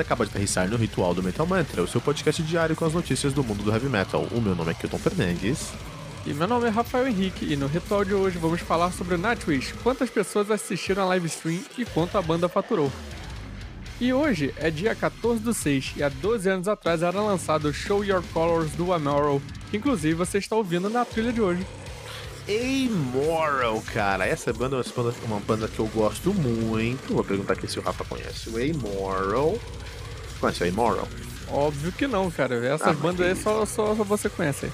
acaba de aterrissar no Ritual do Metal Mantra, o seu podcast diário com as notícias do mundo do heavy metal. O meu nome é Kilton Fernandes. E meu nome é Rafael Henrique e no Ritual de hoje vamos falar sobre o Nightwish, quantas pessoas assistiram a live stream e quanto a banda faturou. E hoje é dia 14 do 6 e há 12 anos atrás era lançado Show Your Colors do Amorrow, que inclusive você está ouvindo na trilha de hoje. Amoral, cara. Essa banda é uma banda, uma banda que eu gosto muito. Vou perguntar aqui se o Rafa conhece o Amoral. Conhece o Amoral? Óbvio que não, cara. Essas ah, bandas aí só, só, só, você conhece.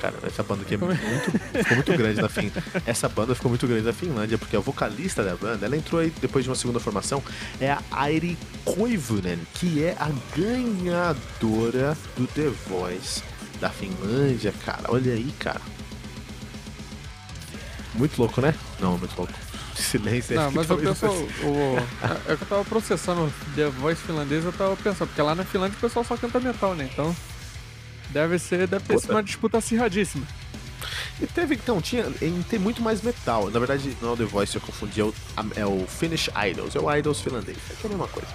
Cara, essa banda aqui é muito, ficou muito grande na Fin... Essa banda ficou muito grande na Finlândia, porque a vocalista da banda, ela entrou aí depois de uma segunda formação, é a Airi Koivunen, que é a ganhadora do The Voice da Finlândia, cara. Olha aí, cara. Muito louco, né? Não, muito louco. Silêncio Não, mas eu penso. O, é, é que eu tava processando The Voice finlandês, eu tava pensando, porque lá na Finlândia o pessoal só canta metal, né? Então. Deve ser, deve ter sido uma disputa acirradíssima. E teve, então, tinha, tem muito mais metal. Na verdade, não é o The Voice, eu confundi, é o, é o Finnish Idols, é o Idols finlandês, é, é a mesma coisa.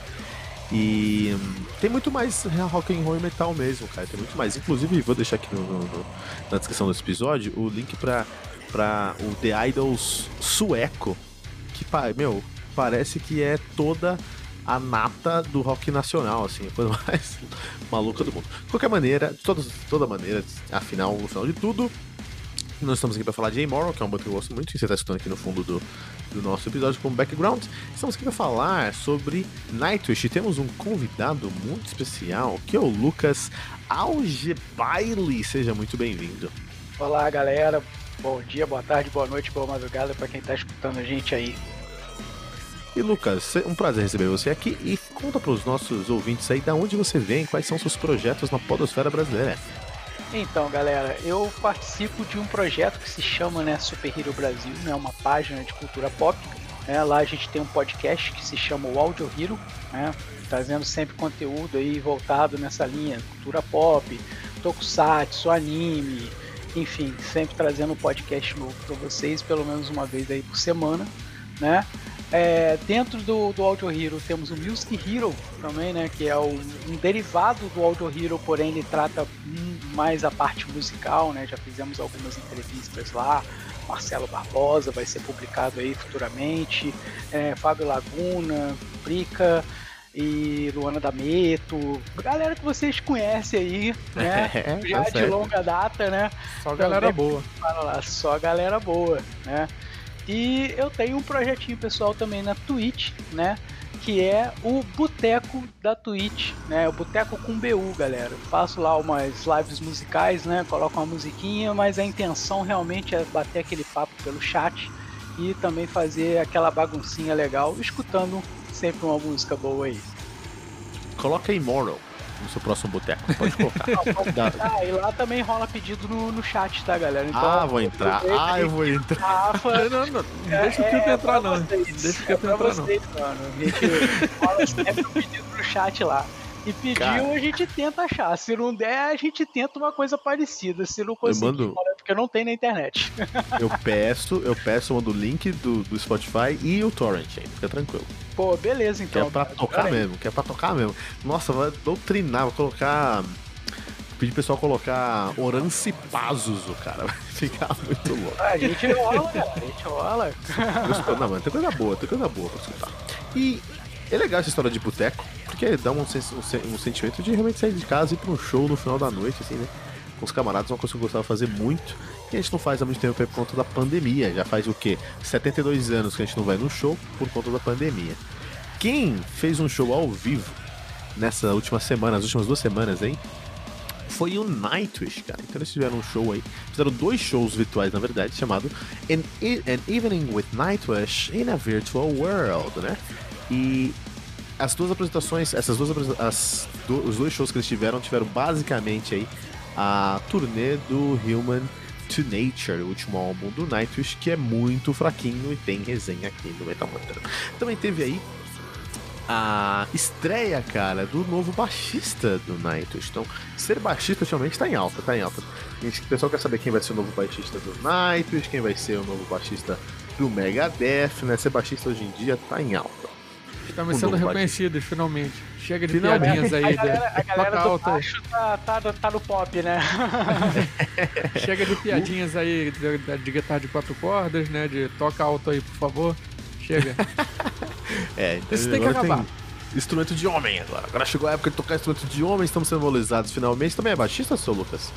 E hum, tem muito mais rock and roll e metal mesmo, cara. Tem muito mais. Inclusive, vou deixar aqui no, no, na descrição desse episódio o link pra para o The Idols sueco, que, meu, parece que é toda a nata do rock nacional, assim, a coisa mais maluca do mundo. De qualquer maneira, de toda, toda maneira, afinal, no final de tudo, nós estamos aqui para falar de Amoral, que é um banda que eu gosto muito, e você está escutando aqui no fundo do, do nosso episódio como background. Estamos aqui para falar sobre Nightwish e temos um convidado muito especial, que é o Lucas Algebaile. Seja muito bem-vindo. Olá, galera. Bom dia, boa tarde, boa noite, boa madrugada para quem está escutando a gente aí. E Lucas, um prazer receber você aqui e conta para os nossos ouvintes aí da onde você vem, quais são seus projetos na podosfera brasileira. Então, galera, eu participo de um projeto que se chama né, Super Hero Brasil, né, uma página de cultura pop. Né, lá a gente tem um podcast que se chama o Audio Hero, né, trazendo sempre conteúdo aí voltado nessa linha, cultura pop, tokusatsu, anime, enfim, sempre trazendo um podcast novo para vocês, pelo menos uma vez aí por semana, né? É, dentro do, do Audio Hero temos o Music Hero também, né? Que é o, um derivado do Audio Hero, porém ele trata mais a parte musical, né? Já fizemos algumas entrevistas lá. Marcelo Barbosa vai ser publicado aí futuramente. É, Fábio Laguna, Brica, e Luana D'Ameto, galera que vocês conhecem aí, né? É, Já tá de longa data, né? Só galera boa. Lá, só galera boa, né? E eu tenho um projetinho pessoal também na Twitch, né? Que é o Boteco da Twitch, né? O Boteco com BU, galera. Faço lá umas lives musicais, né? Coloco uma musiquinha, mas a intenção realmente é bater aquele papo pelo chat e também fazer aquela baguncinha legal, escutando sempre uma música boa aí. Coloca Immoral no seu próximo boteco. Pode colocar. ah, e lá também rola pedido no, no chat, tá, galera? Então, ah, vou entrar. Ah, eu vou entrar. Rafa, não, não, não deixa o Kilton é, entrar, não. Deixa o Kilton é entrar, vocês, não. Mano. A gente rola sempre pedido no chat lá. E pediu, Cara. a gente tenta achar. Se não der, a gente tenta uma coisa parecida. Se não conseguir, mando... porque não tem na internet. eu peço, eu peço, eu mando o link do, do Spotify e o Torrent aí, fica tranquilo. Pô, beleza então. Que é pra tocar mesmo, que é pra tocar mesmo. Nossa, vai doutrinar, vou colocar. Pedir pro pessoal colocar Orance Pazuzu, cara. Vai ficar muito louco. A gente rola, cara. A gente rola. Não, mano, tem coisa boa, tem coisa boa pra escutar. E é legal essa história de boteco, porque dá um, um, um, sentimento de realmente sair de casa e ir pra um show no final da noite, assim, né? Com os camaradas, uma coisa que eu gostava de fazer muito, que a gente não faz há muito tempo por conta da pandemia. Já faz o quê? 72 anos que a gente não vai no show por conta da pandemia. Quem fez um show ao vivo nessa última semana, as últimas duas semanas aí, foi o Nightwish, cara. Então eles tiveram um show aí. Fizeram dois shows virtuais, na verdade, chamado An, An Evening with Nightwish in a Virtual World, né? E as duas apresentações, essas duas as, do, os dois shows que eles tiveram, tiveram basicamente aí a turnê do Human to Nature, o último álbum do Nightwish, que é muito fraquinho e tem resenha aqui no Metal Mantra. Também teve aí a estreia, cara, do novo baixista do Nightwish. Então, ser baixista ultimamente tá em alta, tá em alta. Gente, o pessoal quer saber quem vai ser o novo baixista do Nightwish, quem vai ser o novo baixista do Megadeth, né? Ser baixista hoje em dia tá em alta. Estamos sendo reconhecidos, finalmente. Chega de Finalmente. piadinhas aí. A galera, de- a galera toca do baixo tá, tá, no- tá no pop, né? Chega de piadinhas aí de, de, de guitarra de quatro cordas, né? De toca alto aí, por favor. Chega. É, então Isso tem que acabar. Instrumento de homem agora. Agora chegou a época de tocar instrumento de homem, estamos sendo valorizados finalmente. Também é baixista, seu Lucas?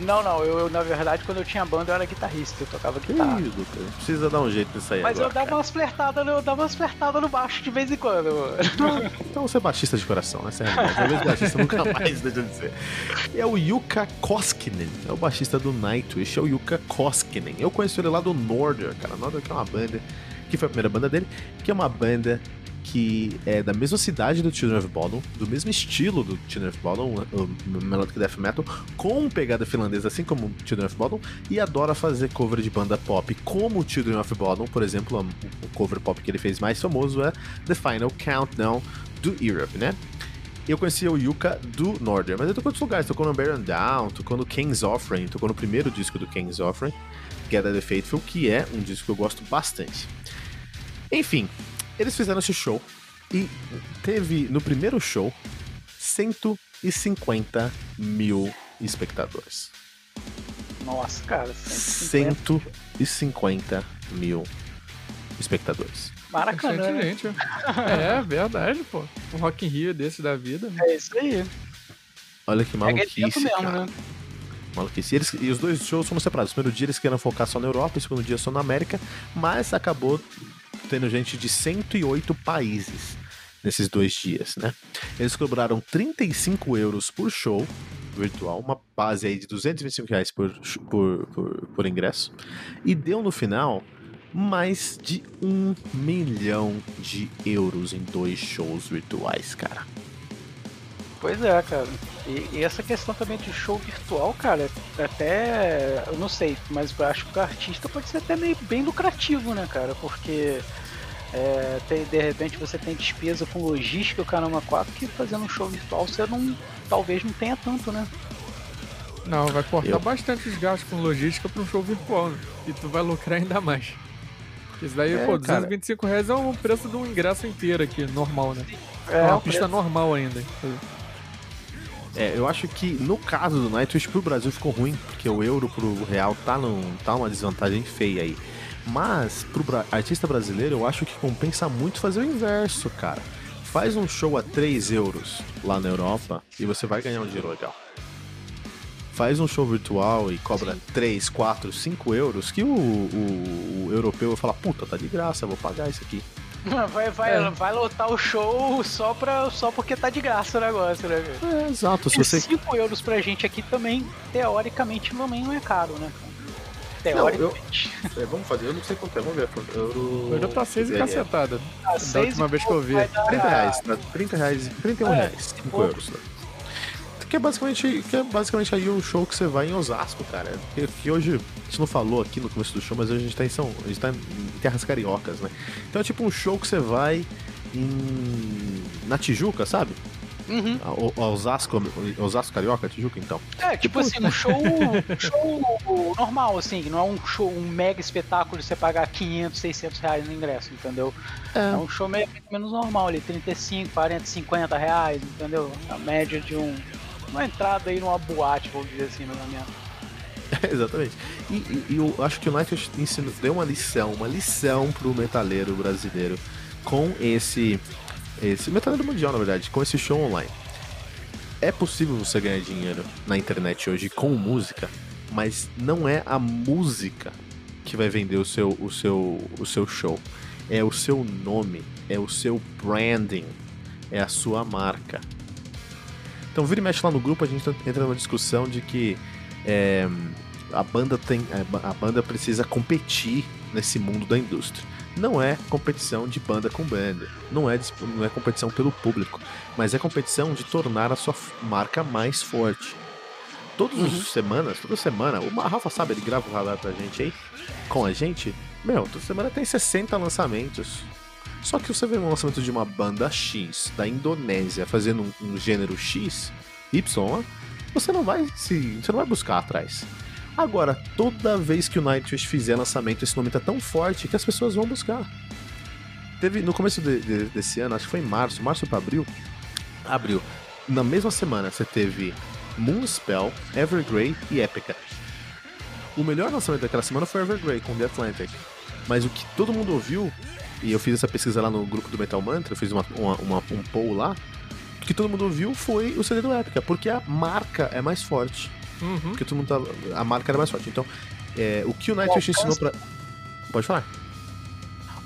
Não, não, eu, eu, na verdade quando eu tinha banda eu era guitarrista, eu tocava guitarra. Ih, Lucas, precisa dar um jeito nisso aí Mas eu agora. dava umas flertadas, no- eu dava umas flertadas no baixo de vez em quando. cara. Então você é baixista de coração, é a realidade. Talvez baixista nunca mais, deixa eu dizer. E é o Yuka Koskinen, é o baixista do Nightwish, é o Yuka Koskinen. Eu conheço ele lá do Norder, cara. Norder que é uma banda, que foi a primeira banda dele, que é uma banda que é da mesma cidade do Children of Bodom, do mesmo estilo do Children of Bodom, o Melodic Death Metal, com pegada finlandesa, assim como Children of Bodom, e adora fazer cover de banda pop, como Children of Bodom, por exemplo, o- cover pop que ele fez mais famoso é The Final Countdown do Europe, né? Eu conhecia o Yuka do Northern, mas ele tocou em outros lugares, tocou no Baron Down, tocou no King's Offering, tocou no primeiro disco do King's Offering, Gather the Faithful, que é um disco que eu gosto bastante. Enfim, eles fizeram esse show e teve no primeiro show 150 mil espectadores. Nossa, cara, 150. 150 mil espectadores. Maracanã, Bastante né? gente. É, verdade, pô. Um Rock in Rio desse da vida. né? É isso aí. Olha que É maluquice, mesmo, cara. né? Maluquice. E, eles- e os dois shows foram separados. O primeiro dia eles queriam focar só na Europa, o segundo dia só na América, mas acabou tendo gente de 108 países nesses dois dias, né? Eles cobraram 35 euros por show virtual, uma base aí de 225 reais por, por, por, por ingresso, e deu no final mais de um milhão de euros em dois shows virtuais, cara. Pois é, cara. E, e essa questão também de show virtual, cara, até. Eu não sei, mas eu acho que o artista pode ser até meio bem lucrativo, né, cara? Porque. é, tem- de repente você tem despesa com logística, o caramba 4, que fazendo um show virtual você não. talvez não tenha tanto, né? Não, vai cortar Eu- bastante os gastos com logística pra um show virtual, né? E tu vai lucrar ainda mais. Isso daí, É, pô, cara. 225 reais é o preço de um ingresso inteiro aqui, normal, né? É, É uma pista preço- normal ainda. É, eu acho que no caso do Nightwish pro Brasil ficou ruim, porque o euro pro real tá, num, tá uma desvantagem feia aí. Mas pro bra- artista brasileiro eu acho que compensa muito fazer o inverso, cara. Faz um show a 3 euros lá na Europa e você vai ganhar um dinheiro legal. Faz um show virtual e cobra 3, 4, 5 euros, que o, o- o europeu vai falar, puta, tá de graça, eu vou pagar isso aqui. Vai, vai, É. vai lotar o show só, pra, só porque tá de graça o negócio, né? velho? É, exato, se E você 5 euros pra gente aqui também, teoricamente, também não é caro, né? cara? Não, eu- Teoricamente. É, vamos fazer, eu não sei quanto é, vamos ver. Euro... O euro tá 6 e É, cacetada. Ah, Da última vez que eu vi. dar- 30 reais, tá? 30 reais, 31 É, reais, 5 pouco. euros. Né? Que é basicamente, que é basicamente aí o show que você vai em Osasco, cara. Que, que hoje, a gente não falou aqui no começo do show, mas hoje a gente tá em São. A gente tá em terras cariocas, né? Então é tipo um show que você vai em. na Tijuca, sabe? Uhum. O- Osasco, Osasco Carioca, Tijuca, então. É, tipo assim, um show, um show normal, assim, não é um show, um mega espetáculo de você pagar 500, 600 reais no ingresso, entendeu? É, um show meio menos normal ali, 35, 40, 50 reais, entendeu? A média de um, uma entrada aí numa boate, vamos dizer assim, ou menos. Exatamente. E, e- e eu acho que o Nightwish ensinou, deu uma lição, uma lição pro metaleiro brasileiro com esse. Esse metaleiro mundial, na verdade, com esse show online. É possível você ganhar dinheiro na internet hoje com música, mas não é a música que vai vender o seu, o seu, o seu show. É o seu nome, é o seu branding, é a sua marca. Então vira e mexe lá no grupo, a gente entra numa discussão de que é, a banda tem a ba- a banda precisa competir nesse mundo da indústria. Não é competição de banda com banda, não é não é competição pelo público, mas é competição de tornar a sua marca mais forte. Todas as semanas, toda semana, o Rafa sabe, ele grava o radar pra gente aí, com a gente. Meu, toda semana tem 60 lançamentos. Só que você vê um lançamento de uma banda X da Indonésia fazendo um, um gênero X, Y, você não vai se. Você não vai buscar atrás. Agora, toda vez que o Nightwish fizer lançamento, esse nome tá tão forte que as pessoas vão buscar. Teve no começo de- de- desse ano, acho que foi em março, março para abril, Abriu. Na mesma semana você teve Moonspell, Evergrey e Epica. O melhor lançamento daquela semana foi Evergrey com The Atlantic. Mas o que todo mundo ouviu, e eu fiz essa pesquisa lá no grupo do Metal Mantra, eu fiz uma, uma, uma, um poll lá, o que todo mundo ouviu foi o CD do Epica, porque a marca é mais forte. Uhum. Porque todo mundo tá, a marca era mais forte. Então, é, o que o Nightwish ensinou pra. Pode falar?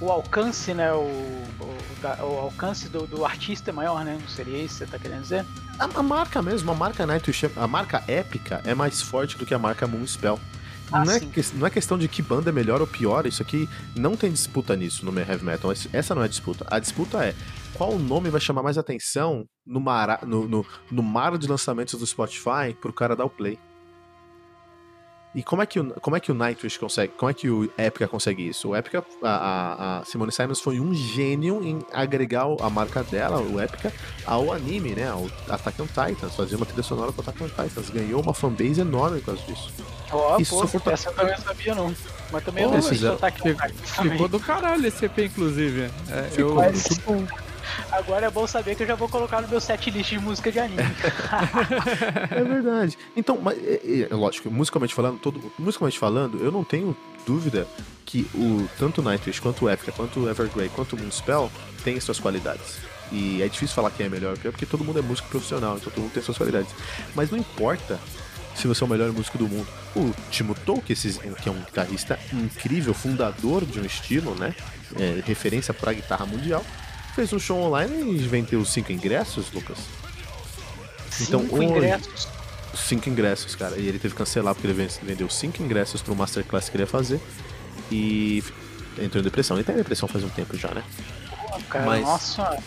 O alcance, né? O, o, o alcance do, do, artista é maior, né? Não seria isso que você tá querendo dizer? A, a marca mesmo, a marca Nightwish, a marca épica é mais forte do que a marca Moonspell. Ah, não, é que- não é questão de que banda é melhor ou pior, isso aqui não tem disputa nisso no heavy metal. Essa não é a disputa. A disputa é qual nome vai chamar mais atenção no, mara- no, no, no mar de lançamentos do Spotify pro cara dar o play. E como é que o, como é que o Nightwish consegue? Como é que o Epica consegue isso? O Epica, a, a, a Simone Simons foi um gênio em agregar a marca dela, o Epica, ao anime, né? Ao Attack on Titans, fazer uma trilha sonora pro Attack on Titans. Ganhou uma fanbase enorme por causa disso. Ó, Isso pô, forta- essa eu também sabia não. Mas também Pô, eu não aqui um cara também. Ficou do caralho esse EP, inclusive. É, eu, Mas- muito bom. Agora é bom saber que eu já vou colocar no meu set list de música de anime. É verdade. Então, mas, é, é, lógico, musicalmente falando, todo, musicalmente falando, eu não tenho dúvida que o tanto o Nightwish quanto o Epica, quanto o Evergrey, quanto o Moonspell têm suas qualidades. E é difícil falar quem é melhor ou pior, porque todo mundo é músico profissional, então todo mundo tem suas qualidades. Mas não importa se você é o melhor músico do mundo. O Timo Tolkien, que é um guitarrista incrível, fundador de um estilo, né? É, referência pra guitarra mundial, fez um show online e vendeu cinco ingressos, Lucas. Então, Cinco hoje- ingressos. cinco ingressos, cara. E ele teve que cancelar porque ele ven- vendeu cinco ingressos pro Masterclass que ele ia fazer. E entrou em depressão. Ele tá em depressão faz um tempo já, né? Pô, cara, mas- nossa.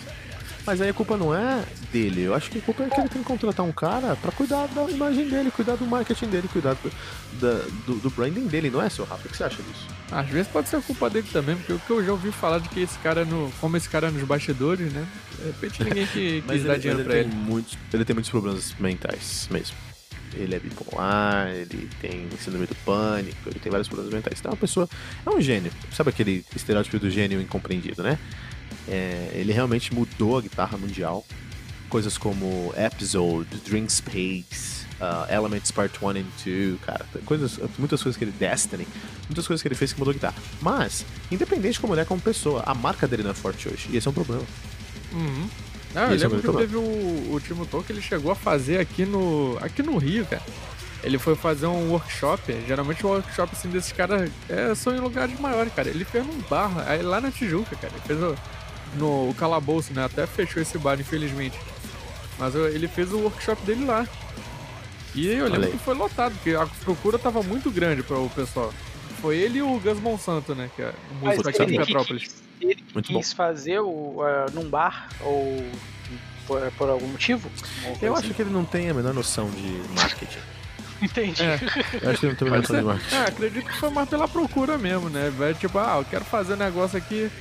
Mas aí a culpa não é dele. Eu acho que a culpa é que ele tem que contratar um cara pra cuidar da imagem dele, cuidar do marketing dele, cuidar do, da- do, do branding dele, não é, seu Rafa? O que você acha disso? Às vezes pode ser culpa dele também, porque o que eu já ouvi falar de que esse cara, no, como esse cara é nos bastidores, né? De repente ninguém que, quis dar dinheiro pra ele. Muitos, ele tem muitos problemas mentais mesmo. Ele é bipolar, ele tem síndrome do pânico, ele tem vários problemas mentais. Então é uma pessoa. É um gênio. Sabe aquele estereótipo do gênio incompreendido, né? É, ele realmente mudou a guitarra mundial. Coisas como Episode, Dream Space, uh, Elements Part 1 and 2, cara. Coisas, muitas coisas que ele. Destiny. Muitas coisas que ele fez que mudou a guitarra. Mas, independente de como ele é como pessoa, a marca dele não é forte hoje. E esse é um problema. Uhum. Ah, eu é lembro que meu teve o, o Timo Tolkien, ele chegou a fazer aqui no, aqui no Rio, cara. Ele foi fazer um workshop, geralmente o workshop assim, desses caras é, são em lugares maiores, cara. Ele fez num bar, aí lá na Tijuca, cara. Ele fez o, no calabouço, né? Até fechou esse bar, infelizmente. Mas ele fez o workshop dele lá. E eu lembro que foi lotado, porque a procura tava muito grande para o pessoal. Foi ele e o Gus Monsanto, né? Que é o Mas músico aqui de Petrópolis. quis, ele Muito quis fazer o, uh, num bar ou por, por algum motivo? Eu assim? acho que ele não tem a menor noção de marketing. Entendi. É. Eu acho que ele não tem a menor noção de marketing. É, acredito que foi mais pela procura mesmo, né? Vai, Tipo, ah, eu quero fazer um negócio aqui.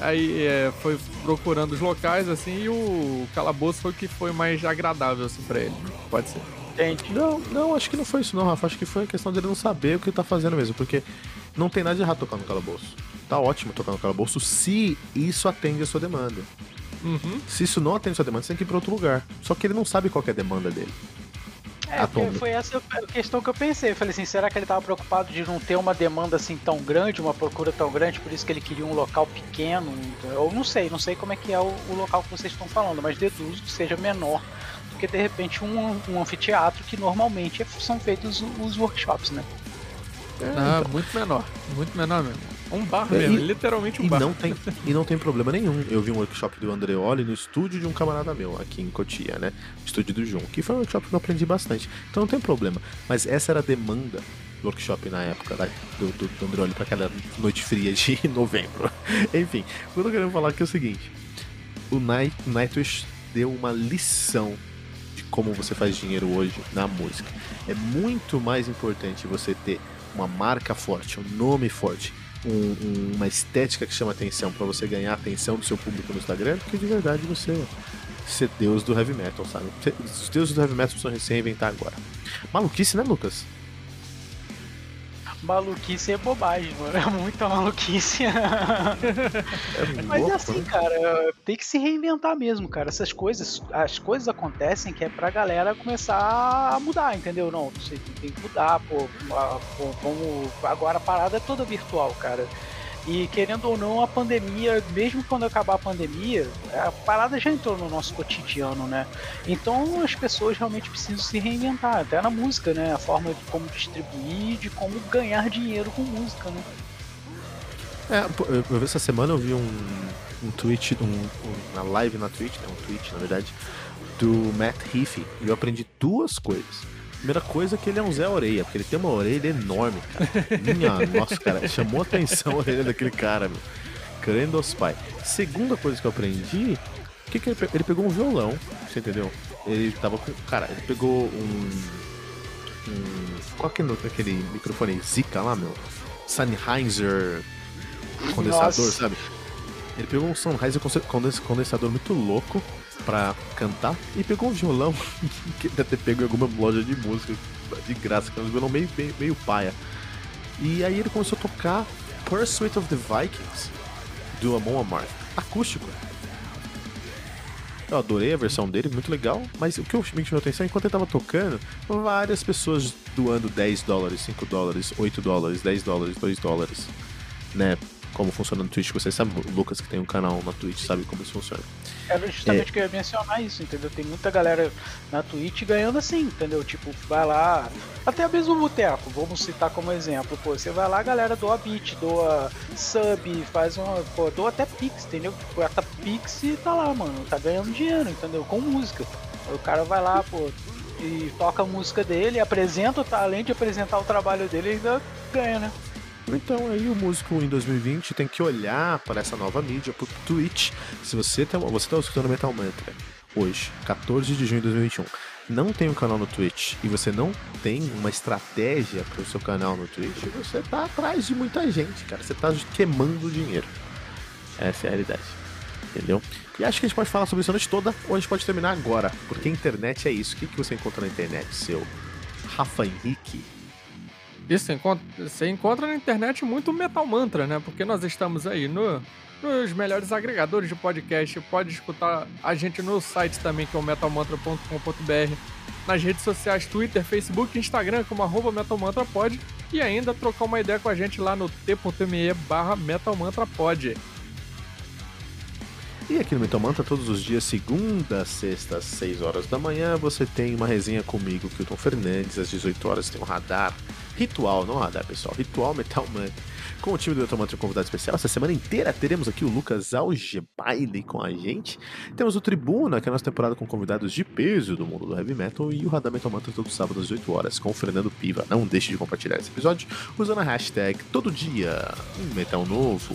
Aí é, foi procurando os locais, assim, e o calabouço foi o que foi mais agradável, assim, pra ele. Pode ser. Entendi. Não, não, acho que não foi isso não, Rafa. Acho que foi a questão dele não saber o que ele tá fazendo mesmo, porque não tem nada de errado tocar no calabouço. Tá ótimo tocar no calabouço se isso atende a sua demanda. Uhum. Se isso não atende a sua demanda, você tem que ir pra outro lugar. Só que ele não sabe qual que é a demanda dele. É, foi essa a questão que eu pensei. Eu falei assim, será que ele tava preocupado de não ter uma demanda assim tão grande, uma procura tão grande, por isso que ele queria um local pequeno? Ou não sei, não sei como é que é o, o local que vocês estão falando, mas deduzo que seja menor do que de repente um, um anfiteatro que normalmente é- são feitos os, os workshops, né? Ah, muito menor. Muito menor mesmo. Um bar É, mesmo, e- literalmente um E bar. não, tem, e não tem problema nenhum. Eu vi um workshop do Andreoli no estúdio de um camarada meu, aqui em Cotia, né? Estúdio do João, que foi um workshop que eu aprendi bastante. Então não tem problema. Mas essa era a demanda do workshop na época da- do, do, do Andreoli para aquela noite fria de novembro. Enfim, o que eu tô querendo falar aqui é o seguinte: o Night, Nightwish deu uma lição de como você faz dinheiro hoje na música. É muito mais importante você ter uma marca forte, um nome forte, um- um- uma estética que chama atenção pra você ganhar a atenção do seu público no Instagram, do que de verdade você ser deus do heavy metal, sabe? Os deuses do heavy metal precisam se reinventar agora. Maluquice, né, Lucas? Maluquice é bobagem, mano. É muita maluquice. É Mas é louco, assim, né? cara, tem que se reinventar mesmo, cara. Essas coisas, as coisas acontecem que é pra galera começar a mudar, entendeu? Não, você tem que mudar, pô. a- pô, Vamos, agora a parada é toda virtual, cara. E querendo ou não, a pandemia, mesmo quando acabar a pandemia, a parada já entrou no nosso cotidiano, né? Então as pessoas realmente precisam se reinventar, até na música, né? A forma de como distribuir, de como ganhar dinheiro com música, né? É, eu, essa semana eu vi um, um tweet, um- uma live na Twitch, né, um tweet na verdade, do Matt Heafy, e eu aprendi duas coisas. Primeira coisa é que ele é um Zé Orelha, porque ele tem uma orelha enorme, cara. Minha, nossa, cara, chamou atenção a orelha daquele cara, meu. Crendo aos pai. Segunda coisa que eu aprendi, o que, que ele, pe- ele pegou um violão, você entendeu? Ele tava com. Cara, ele pegou um. um qual que é aquele microfone Zika lá, meu? Sennheiser condensador, Nossa. sabe? Ele pegou um condens- condensador muito louco pra cantar e pegou um violão que deve ter pego em alguma loja de música de graça, que é um violão meio, meio, meio paia. E aí ele começou a tocar Pursuit of the Vikings do Amon Amarth, acústico. Eu adorei a versão dele, muito legal, mas o que me chamou a atenção, enquanto ele tava tocando, várias pessoas doando 10 dólares, 5 dólares, 8 dólares, 10 dólares, 2 dólares, né? Como funciona no Twitch, você sabe, Lucas que tem um canal na Twitch sabe como isso funciona. Era justamente que eu ia mencionar isso, entendeu? Tem muita galera na Twitch ganhando assim, entendeu? Tipo, vai lá, até mesmo o Boteco, vamos citar como exemplo, pô, você vai lá, a galera doa beat, doa sub, faz uma, pô, doa até Pix, entendeu? Bota Pix e tá lá, mano, tá ganhando dinheiro, entendeu? Com música. O cara vai lá, pô, e toca a música dele, apresenta, tá, além de apresentar o trabalho dele, ainda ganha, né? Então aí o músico em 2020 tem que olhar para essa nova mídia, pro Twitch. Se você tá, você tá escutando Metal Mantra hoje, 14 de junho de 2021, não tem um canal no Twitch e você não tem uma estratégia para o seu canal no Twitch, você tá atrás de muita gente, cara. Você tá queimando dinheiro. Essa é a realidade. Entendeu? E acho que a gente pode falar sobre isso a noite toda, ou a gente pode terminar agora, porque a internet é isso. O que você encontra na internet, seu Rafa Henrique? Isso, encontra- você encontra na internet muito Metal Mantra, né? Porque nós estamos aí no, nos melhores agregadores de podcast. Pode escutar a gente no site também, que é o metalmantra.com.br. Nas redes sociais, Twitter, Facebook, Instagram, como arroba metalmantrapod. E ainda trocar uma ideia com a gente lá no t.me barra metalmantrapod. E aqui no Metal Mantra, todos os dias, segunda, sexta, às 6 horas da manhã, você tem uma resenha comigo, Kilton Fernandes, às 18 horas tem um radar. Ritual, não radar, pessoal. Ritual Metal Mantra. Com o time do Metal Mantra um convidado especial. Essa semana inteira teremos aqui o Lucas Algebaile com a gente. Temos o Tribuna, que é a nossa temporada com convidados de peso do mundo do heavy metal. E o Radar Metal Mantra todo sábado às 18 horas com o Fernando Piva. Não deixe de compartilhar esse episódio usando a hashtag todo dia um metal novo.